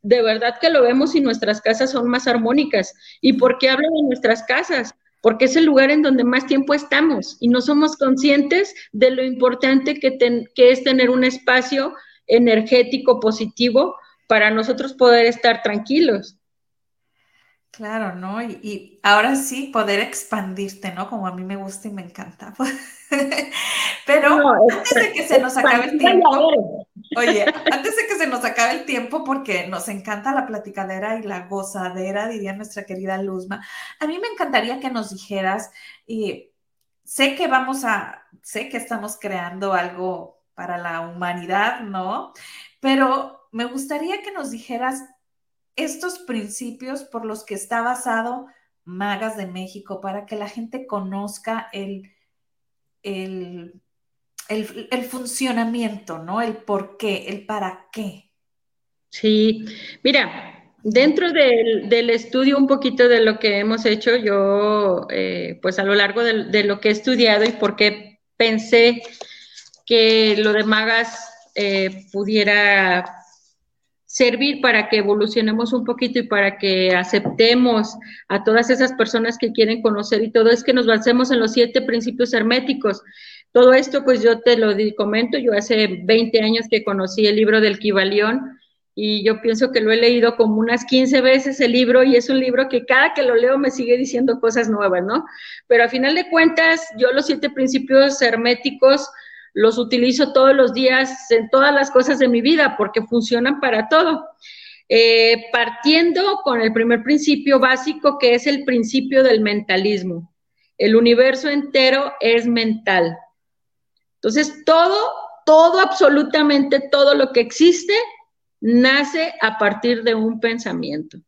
de verdad que lo vemos y nuestras casas son más armónicas. ¿Y por qué hablo de nuestras casas? Porque es el lugar en donde más tiempo estamos y no somos conscientes de lo importante que, que es tener un espacio energético positivo para nosotros poder estar tranquilos. Claro, ¿no? Y, ahora sí poder expandirte, ¿no? Como a mí me gusta y me encanta. Pero antes de que se nos acabe el tiempo, oye, antes de que se nos acabe el tiempo, porque nos encanta la platicadera y la gozadera, diría nuestra querida Luzma, a mí me encantaría que nos dijeras, y sé que vamos a, sé que estamos creando algo para la humanidad, ¿no? Pero me gustaría que nos dijeras estos principios por los que está basado Magas de México, para que la gente conozca el, el, funcionamiento, ¿no? El por qué, el para qué. Sí, mira, dentro del, estudio un poquito de lo que hemos hecho, yo, eh, pues a lo largo de, lo que he estudiado y por qué pensé que lo de Magas eh, pudiera servir para que evolucionemos un poquito y para que aceptemos a todas esas personas que quieren conocer y todo es que nos basemos en los siete principios herméticos. Todo esto, pues yo te lo comento, yo hace 20 años que conocí el libro del Kibalión y yo pienso que lo he leído como unas 15 veces el libro y es un libro que cada que lo leo me sigue diciendo cosas nuevas, ¿no? Pero a final de cuentas, yo los siete principios herméticos, los utilizo todos los días en todas las cosas de mi vida porque funcionan para todo. Eh, partiendo con el primer principio básico que es el principio del mentalismo. El universo entero es mental. Entonces, todo, todo, absolutamente todo lo que existe nace a partir de un pensamiento.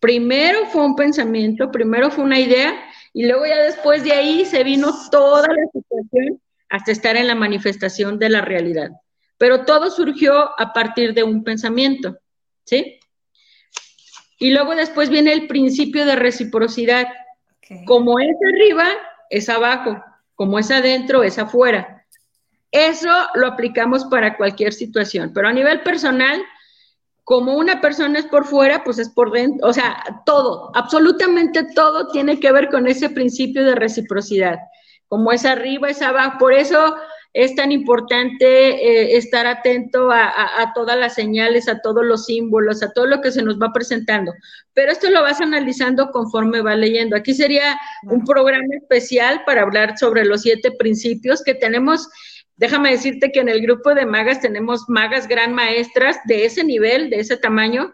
Primero fue un pensamiento, primero fue una idea y luego ya después de ahí se vino toda la situación hasta estar en la manifestación de la realidad. Pero todo surgió a partir de un pensamiento, ¿sí? Y luego después viene el principio de reciprocidad. Como es arriba, es abajo. Como es adentro, es afuera. Eso lo aplicamos para cualquier situación. Pero a nivel personal, como una persona es por fuera, pues es por dentro. O sea, todo, absolutamente todo tiene que ver con ese principio de reciprocidad como es arriba, es abajo. Por eso es tan importante eh, estar atento a, todas las señales, a todos los símbolos, a todo lo que se nos va presentando. Pero esto lo vas analizando conforme va leyendo. Aquí sería un programa especial para hablar sobre los siete principios que tenemos. Déjame decirte que en el grupo de magas tenemos magas gran maestras de ese nivel, de ese tamaño,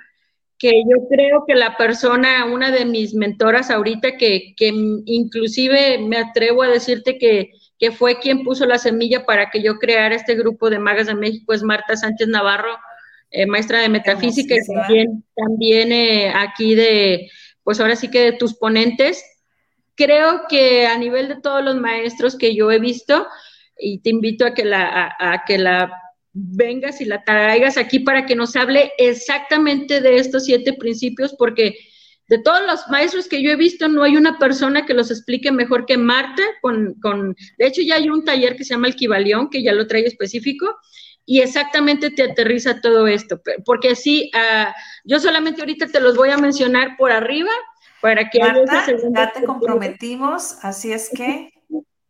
que yo creo que la persona, una de mis mentoras ahorita, que, que inclusive me atrevo a decirte que, que fue quien puso la semilla para que yo creara este grupo de magas de México, es Marta Sánchez Navarro, eh, maestra de metafísica y también, también eh, aquí de, pues ahora sí que de tus ponentes. Creo que a nivel de todos los maestros que yo he visto, y te invito a que la, a que la vengas y la traigas aquí para que nos hable exactamente de estos siete principios, porque de todos los maestros que yo he visto, no hay una persona que los explique mejor que Marta. Con, con, de hecho, ya hay un taller que se llama El que ya lo trae específico, y exactamente te aterriza todo esto. Porque así, uh, yo solamente ahorita te los voy a mencionar por arriba para que... Marta, ya te comprometimos, así es que...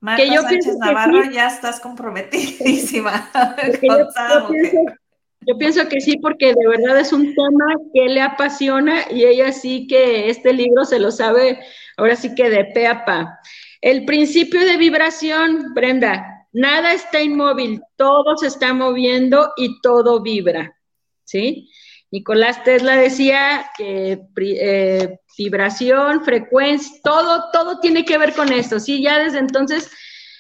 Marta que yo Sánchez Navarro, ya estás comprometidísima. Yo pienso que sí, porque de verdad es un tema que le apasiona y ella sí que este libro se lo sabe, ahora sí que de pe a pa. El principio de vibración, Brenda, nada está inmóvil, todo se está moviendo y todo vibra, ¿sí? Nicolás Tesla decía que eh, vibración, frecuencia, todo, todo tiene que ver con esto, ¿sí? Ya desde entonces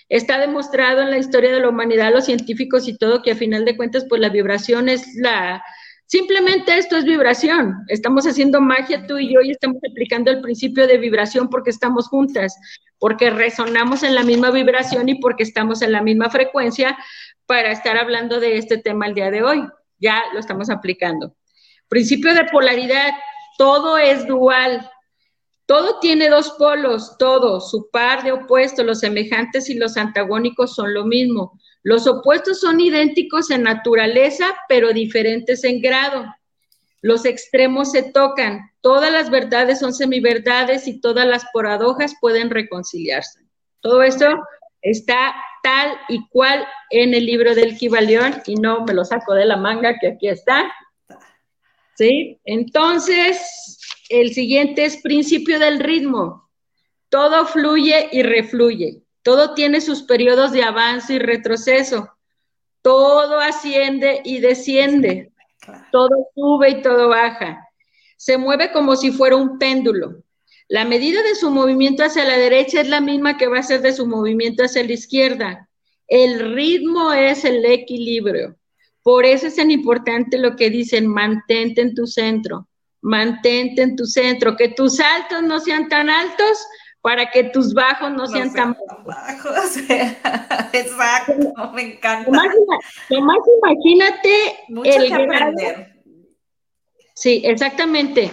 Está demostrado en la historia de la humanidad, los científicos y todo, que a final de cuentas, pues la vibración es la... Simplemente esto es vibración. Estamos haciendo magia tú y yo y estamos aplicando el principio de vibración porque estamos juntas, porque resonamos en la misma vibración y porque estamos en la misma frecuencia para estar hablando de este tema el día de hoy. Ya lo estamos aplicando. Principio de polaridad, todo es dual, todo tiene dos polos, todo, su par de opuestos, los semejantes y los antagónicos son lo mismo. Los opuestos son idénticos en naturaleza, pero diferentes en grado. Los extremos se tocan, todas las verdades son semiverdades y todas las paradojas pueden reconciliarse. Todo esto está tal y cual en el libro del Kibalión y no me lo saco de la manga que aquí está. ¿Sí? Entonces, el siguiente es principio del ritmo. Todo fluye y refluye. Todo tiene sus periodos de avance y retroceso. Todo asciende y desciende. Todo sube y todo baja. Se mueve como si fuera un péndulo. La medida de su movimiento hacia la derecha es la misma que va a ser de su movimiento hacia la izquierda. El ritmo es el equilibrio. Por eso es tan importante lo que dicen, mantente en tu centro mantente en tu centro, que tus altos no sean tan altos para que tus bajos no, sean, tan bajos. Exacto, me encanta. Además, imagínate el que Sí, exactamente.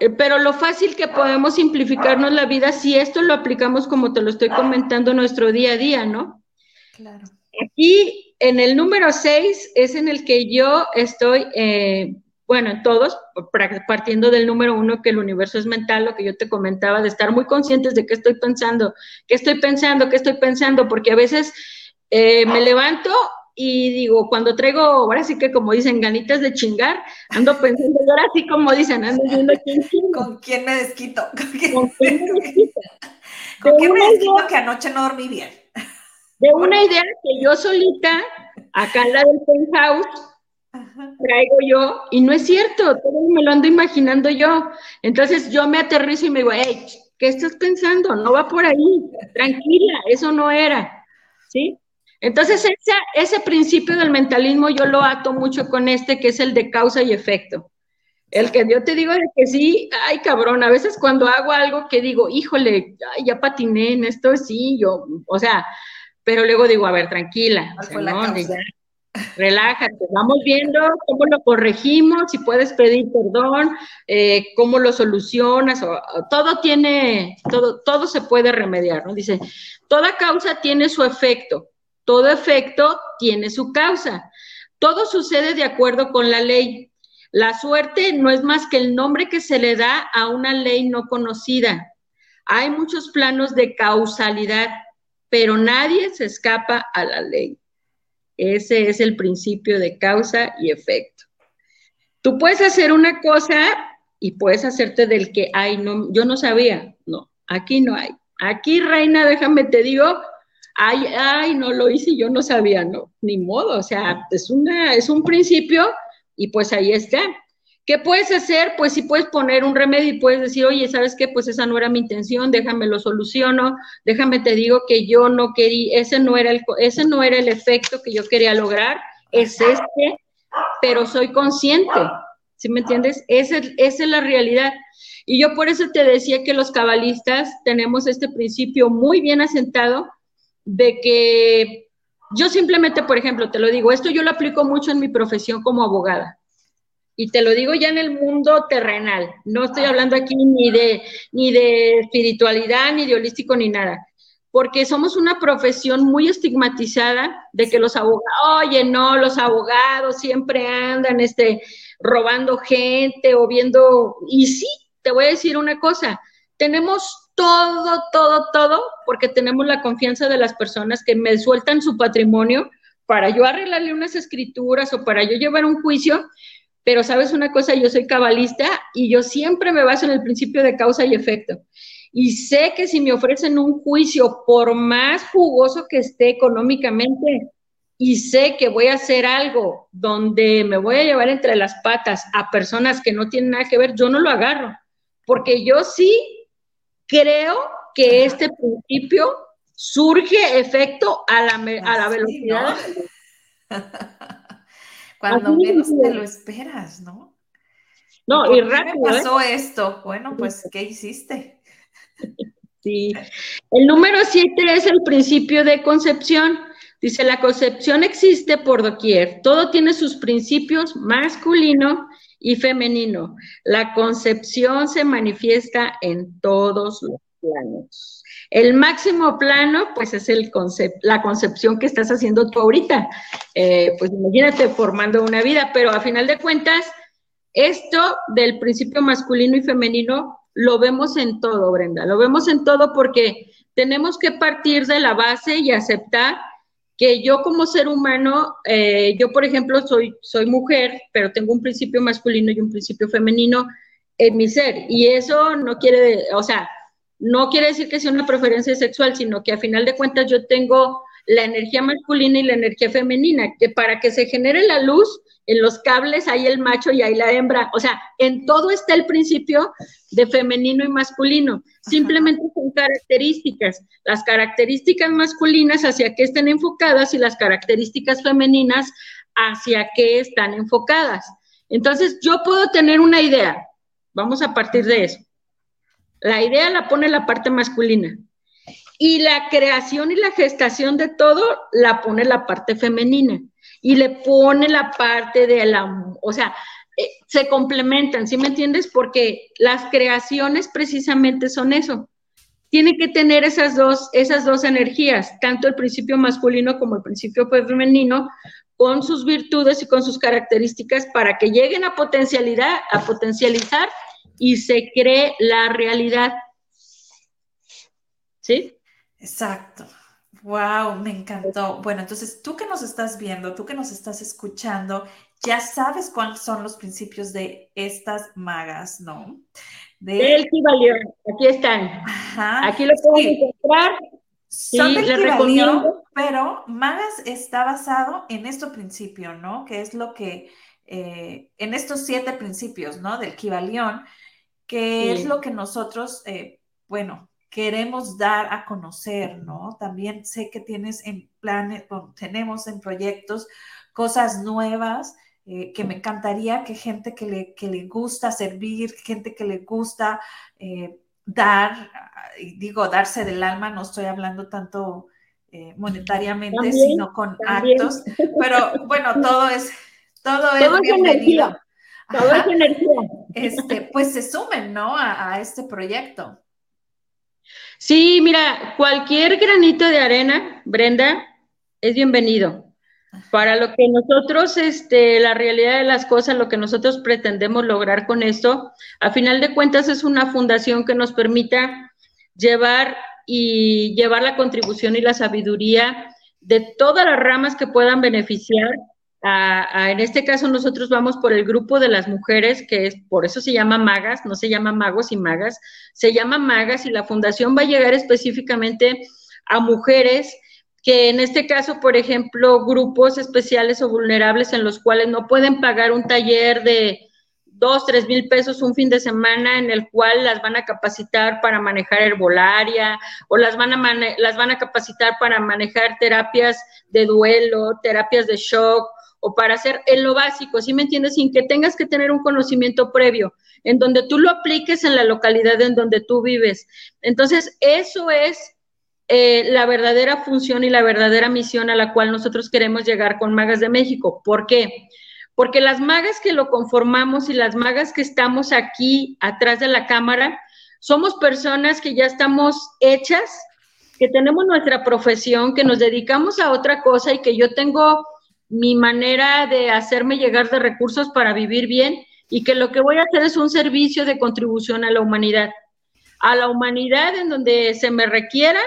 Eh, pero lo fácil que podemos simplificarnos la vida si esto lo aplicamos como te lo estoy comentando nuestro día a día, ¿no? Claro. Aquí en el número 6 es en el que yo estoy eh, bueno, en todos, partiendo del número uno, que el universo es mental, lo que yo te comentaba, de estar muy conscientes de qué estoy pensando, qué estoy pensando, qué estoy pensando, porque a veces eh, me levanto y digo, cuando traigo, ahora sí que como dicen, ganitas de chingar, ando pensando, ahora sí como dicen, ando viendo quién ¿Con quién me desquito? ¿Con quién, me desquito? ¿Con quién me desquito que anoche no dormí bien? De una idea que yo solita, acá en la del penthouse, traigo yo, y no es cierto, todo me lo ando imaginando yo. Entonces yo me aterrizo y me digo, hey, ¿qué estás pensando? No va por ahí, tranquila, eso no era, ¿sí? Entonces ese, ese principio del mentalismo yo lo ato mucho con este, que es el de causa y efecto. El que yo te digo de que sí, ay cabrón, a veces cuando hago algo que digo, híjole, ay, ya patiné en esto, sí, yo, o sea, pero luego digo, a ver, tranquila, ¿no? Relájate, vamos viendo cómo lo corregimos, si puedes pedir perdón, eh, cómo lo solucionas, o, todo tiene, todo, todo se puede remediar, ¿no? Dice, toda causa tiene su efecto, todo efecto tiene su causa, todo sucede de acuerdo con la ley. La suerte no es más que el nombre que se le da a una ley no conocida. Hay muchos planos de causalidad, pero nadie se escapa a la ley. Ese es el principio de causa y efecto. Tú puedes hacer una cosa y puedes hacerte del que, ay, no, yo no sabía. No, aquí no hay. Aquí, reina, déjame te digo, ay, ay, no lo hice, yo no sabía, no, ni modo. O sea, es, una, es un principio y pues ahí está. ¿Qué puedes hacer? Pues sí puedes poner un remedio y puedes decir, oye, ¿sabes qué? Pues esa no era mi intención, déjame lo soluciono, déjame te digo que yo no quería, ese no era el, ese no era el efecto que yo quería lograr, es este, pero soy consciente, ¿sí me entiendes? Esa, esa es la realidad. Y yo por eso te decía que los cabalistas tenemos este principio muy bien asentado de que yo simplemente, por ejemplo, te lo digo, esto yo lo aplico mucho en mi profesión como abogada y te lo digo ya en el mundo terrenal, no estoy hablando aquí ni de, ni de espiritualidad, ni de holístico, ni nada, porque somos una profesión muy estigmatizada de que los abogados, oye, no, los abogados siempre andan este, robando gente o viendo, y sí, te voy a decir una cosa, tenemos todo, todo, todo, porque tenemos la confianza de las personas que me sueltan su patrimonio para yo arreglarle unas escrituras o para yo llevar un juicio, pero sabes una cosa, yo soy cabalista y yo siempre me baso en el principio de causa y efecto. Y sé que si me ofrecen un juicio, por más jugoso que esté económicamente, y sé que voy a hacer algo donde me voy a llevar entre las patas a personas que no tienen nada que ver, yo no lo agarro, porque yo sí creo que este principio surge efecto a la, a la velocidad. Cuando menos te lo esperas, ¿no? No, y, rápido. ¿Qué pasó esto? Bueno, pues, ¿qué hiciste? Sí. El número siete es el principio de concepción. Dice, la concepción existe por doquier. Todo tiene sus principios masculino y femenino. La concepción se manifiesta en todos los planos. El máximo plano, pues es el la concepción que estás haciendo tú ahorita. Eh, pues imagínate formando una vida, pero a final de cuentas, esto del principio masculino y femenino lo vemos en todo, Brenda. Lo vemos en todo porque tenemos que partir de la base y aceptar que yo como ser humano, eh, yo por ejemplo soy, soy mujer, pero tengo un principio masculino y un principio femenino en mi ser. Y eso no quiere, o sea, no quiere decir que sea una preferencia sexual, sino que a final de cuentas yo tengo la energía masculina y la energía femenina, que para que se genere la luz, en los cables hay el macho y hay la hembra, o sea, en todo está el principio de femenino y masculino, simplemente son características, las características masculinas hacia qué están enfocadas y las características femeninas hacia qué están enfocadas. Entonces, yo puedo tener una idea, vamos a partir de eso. La idea la pone la parte masculina. Y la creación y la gestación de todo la pone la parte femenina. Y le pone la parte de la, o sea, eh, se complementan, ¿sí me entiendes? Porque las creaciones precisamente son eso. Tiene que tener esas dos, esas dos energías, tanto el principio masculino como el principio femenino, con sus virtudes y con sus características para que lleguen a potencialidad, a potencializar y se cree la realidad. ¿Sí? Exacto. Wow, me encantó. Bueno, entonces tú que nos estás viendo, tú que nos estás escuchando, ya sabes cuáles son los principios de estas magas, ¿no? De... El Kibalión, aquí están. Aquí lo pueden encontrar. Son del Kibalión, pero magas está basado en este principio, ¿no? Que es lo que, eh, en estos siete principios, ¿no? Del Kibalión, que es lo que nosotros, eh, bueno, queremos dar a conocer, ¿no? También sé que tienes en planes, tenemos en proyectos cosas nuevas eh, que me encantaría que gente que le, que le gusta servir, gente que le gusta eh, dar, digo, darse del alma, no estoy hablando tanto monetariamente, sino con actos, pero bueno, todo es, todo, es bienvenido. Energía. Este, pues se sumen, ¿no? A, este proyecto. Sí, mira, cualquier granito de arena, Brenda, es bienvenido. Para lo que nosotros, este, la realidad de las cosas, lo que nosotros pretendemos lograr con esto, a final de cuentas es una fundación que nos permita llevar y llevar la contribución y la sabiduría de todas las ramas que puedan beneficiar en este caso nosotros vamos por el grupo de las mujeres, que es por eso se llama Magas, no se llama Magos y Magas, se llama Magas y la fundación va a llegar específicamente a mujeres que en este caso, por ejemplo, grupos especiales o vulnerables en los cuales no pueden pagar un taller de, dos, tres mil pesos un fin de semana en el cual las van a capacitar para manejar herbolaria o las van a, las van a capacitar para manejar terapias de duelo, terapias de shock o para hacer en lo básico, ¿sí me entiendes? Sin que tengas que tener un conocimiento previo, en donde tú lo apliques en la localidad en donde tú vives. Entonces, eso es eh, la verdadera función y la verdadera misión a la cual nosotros queremos llegar con Magas de México. ¿Por qué? Porque las magas que lo conformamos y las magas que estamos aquí atrás de la cámara, somos personas que ya estamos hechas, que tenemos nuestra profesión, que nos dedicamos a otra cosa y que yo tengo mi manera de hacerme llegar de recursos para vivir bien y que lo que voy a hacer es un servicio de contribución a la humanidad. A la humanidad en donde se me requiera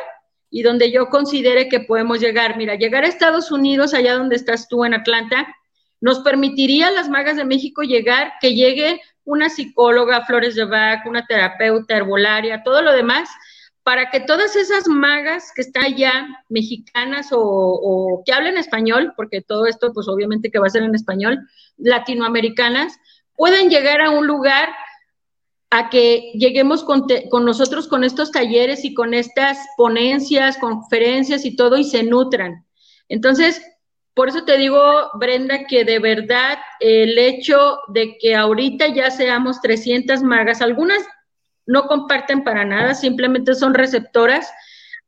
y donde yo considere que podemos llegar. Mira, llegar a Estados Unidos, allá donde estás tú en Atlanta, nos permitiría a las magas de México llegar, que llegue una psicóloga, Flores de Bach, una terapeuta, herbolaria, todo lo demás, para que todas esas magas que están allá, mexicanas o, que hablen español, porque todo esto pues obviamente que va a ser en español, latinoamericanas, puedan llegar a un lugar a que lleguemos con, con, nosotros con estos talleres y con estas ponencias, conferencias y todo y se nutran. Entonces, por eso te digo, Brenda, que de verdad el hecho de que ahorita ya seamos 300 magas, algunas no comparten para nada, simplemente son receptoras,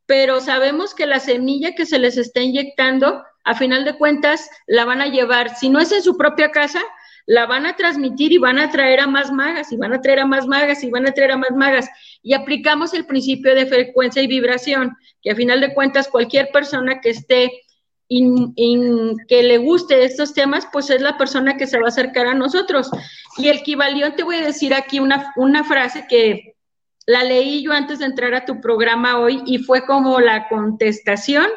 pero sabemos que la semilla que se les está inyectando, a final de cuentas, la van a llevar, si no es en su propia casa, la van a transmitir y van a traer a más magas, y van a traer a más magas, y van a traer a más magas. Y aplicamos el principio de frecuencia y vibración, que a final de cuentas cualquier persona que esté que le guste estos temas, pues es la persona que se va a acercar a nosotros. Y el Kibalión, te voy a decir aquí una, una frase que la leí yo antes de entrar a tu programa hoy y fue como la contestación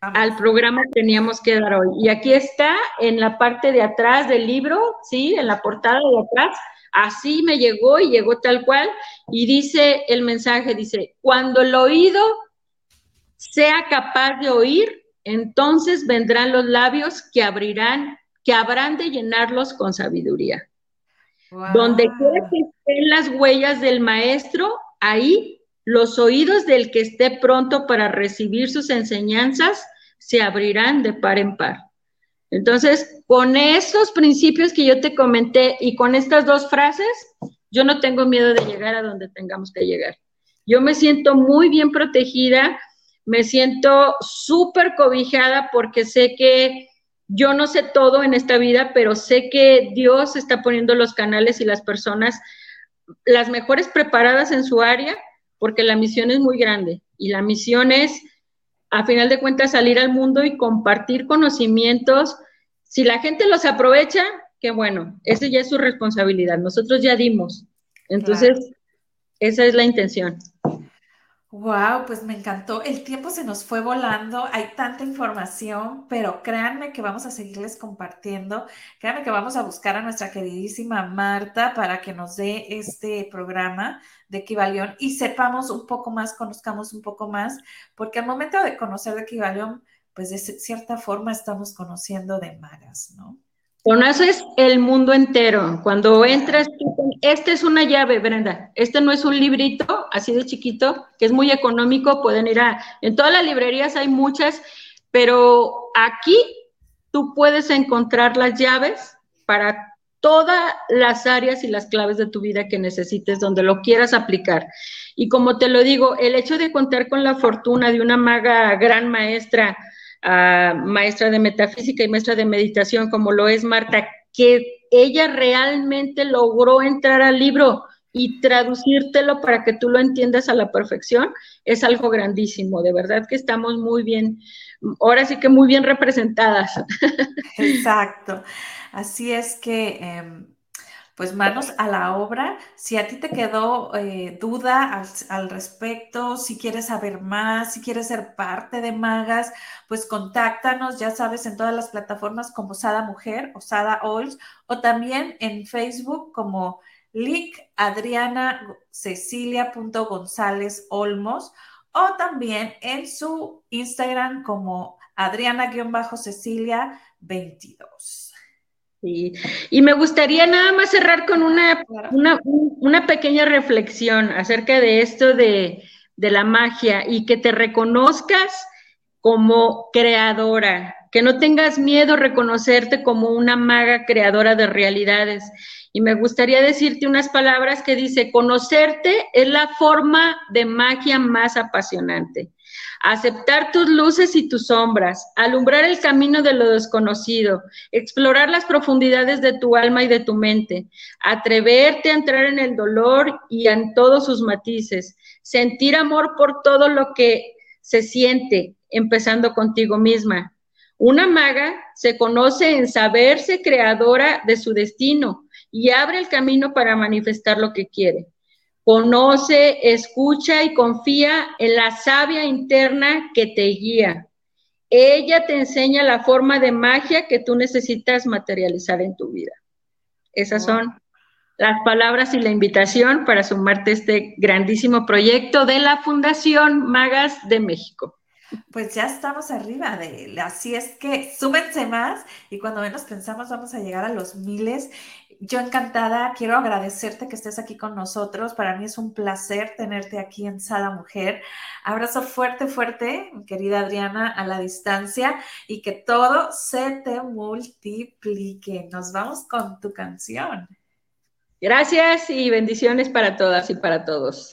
al programa que teníamos que dar hoy. Y aquí está en la parte de atrás del libro, ¿sí? En la portada de atrás. Así me llegó y llegó tal cual. Y dice el mensaje, dice, cuando el oído sea capaz de oír, entonces vendrán los labios que abrirán, que habrán de llenarlos con sabiduría. Donde quiera que estén las huellas del maestro, ahí los oídos del que esté pronto para recibir sus enseñanzas se abrirán de par en par. Entonces, con estos principios que yo te comenté y con estas dos frases, yo no tengo miedo de llegar a donde tengamos que llegar. Yo me siento muy bien protegida me siento súper cobijada porque sé que yo no sé todo en esta vida, pero sé que Dios está poniendo los canales y las personas las mejores preparadas en su área, porque la misión es muy grande y la misión es, a final de cuentas, salir al mundo y compartir conocimientos. Si la gente los aprovecha, qué bueno, esa ya es su responsabilidad. Nosotros ya dimos. Entonces, esa es la intención. Wow, pues me encantó. El tiempo se nos fue volando, hay tanta información, pero créanme que vamos a seguirles compartiendo. Créanme que vamos a buscar a nuestra queridísima Marta para que nos dé este programa de Equivalión y sepamos un poco más, conozcamos un poco más, porque al momento de conocer de Equivalión, pues de cierta forma estamos conociendo de magas, ¿no? Conoces el mundo entero. Cuando entras, esta es una llave, Brenda. Este no es un librito así de chiquito, que es muy económico. Pueden ir a. En todas las librerías hay muchas, pero aquí tú puedes encontrar las llaves para todas las áreas y las claves de tu vida que necesites, donde lo quieras aplicar. Y como te lo digo, el hecho de contar con la fortuna de una maga gran maestra, maestra de metafísica y maestra de meditación, como lo es Marta, que ella realmente logró entrar al libro y traducírtelo para que tú lo entiendas a la perfección, es algo grandísimo. De verdad que estamos muy bien, ahora sí que muy bien representadas. Exacto. Así es que... Em, pues manos a la obra. Si a ti te quedó eh, duda al, respecto, si quieres saber más, si quieres ser parte de Magas, pues contáctanos, ya sabes, en todas las plataformas como Sada Mujer o Sada Oils, o también en Facebook como Lick Adriana Cecilia.gonzález Olmos, o también en su Instagram como Adriana-Cecilia 22. Sí. Y me gustaría nada más cerrar con una, una, pequeña reflexión acerca de esto de, de la magia y que te reconozcas como creadora, que no tengas miedo a reconocerte como una maga creadora de realidades. Y me gustaría decirte unas palabras que dice, conocerte es la forma de magia más apasionante aceptar tus luces y tus sombras, alumbrar el camino de lo desconocido, explorar las profundidades de tu alma y de tu mente, atreverte a entrar en el dolor y en todos sus matices, sentir amor por todo lo que se siente, empezando contigo misma. Una maga se conoce en saberse creadora de su destino y abre el camino para manifestar lo que quiere. Conoce, escucha y confía en la sabia interna que te guía. Ella te enseña la forma de magia que tú necesitas materializar en tu vida. Esas son las palabras y la invitación para sumarte a este grandísimo proyecto de la Fundación Magas de México. Pues ya estamos arriba de él, así es que súmense más y cuando menos pensamos vamos a llegar a los miles yo encantada, quiero agradecerte que estés aquí con nosotros. Para mí es un placer tenerte aquí en Sada Mujer. Abrazo fuerte, fuerte, querida Adriana, a la distancia y que todo se te multiplique. Nos vamos con tu canción. Gracias y bendiciones para todas y para todos.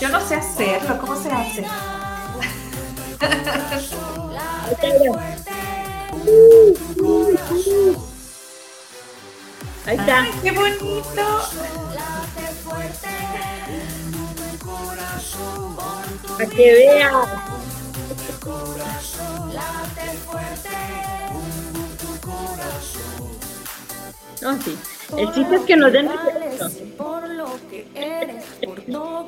Yo no sé hacerlo, ¿cómo se hace? Ahí está. Ay, ¡Qué bonito! Para que vea. No, sí. El chiste es que nos den por